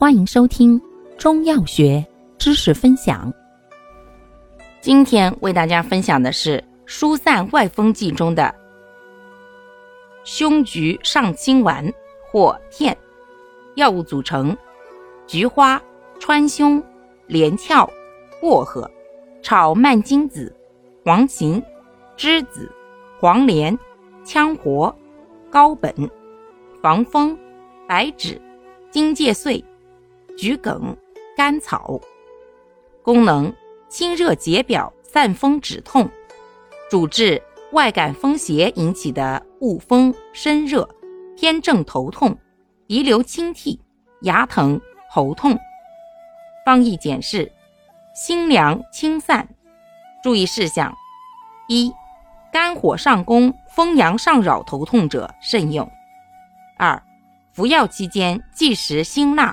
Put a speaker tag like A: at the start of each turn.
A: 欢迎收听中药学知识分享。今天为大家分享的是疏散外风剂中的胸菊上清丸或片。药物组成：菊花、川芎、连翘、薄荷、炒蔓荆子、黄芩、栀子、黄连、羌活、高本、防风、白芷、荆芥碎。桔梗、甘草，功能清热解表、散风止痛，主治外感风邪引起的恶风、身热、偏正头痛、鼻流清涕、牙疼、喉痛。方义简释：辛凉清散。注意事项：一、肝火上攻、风阳上扰头痛者慎用；二、服药期间忌食辛辣。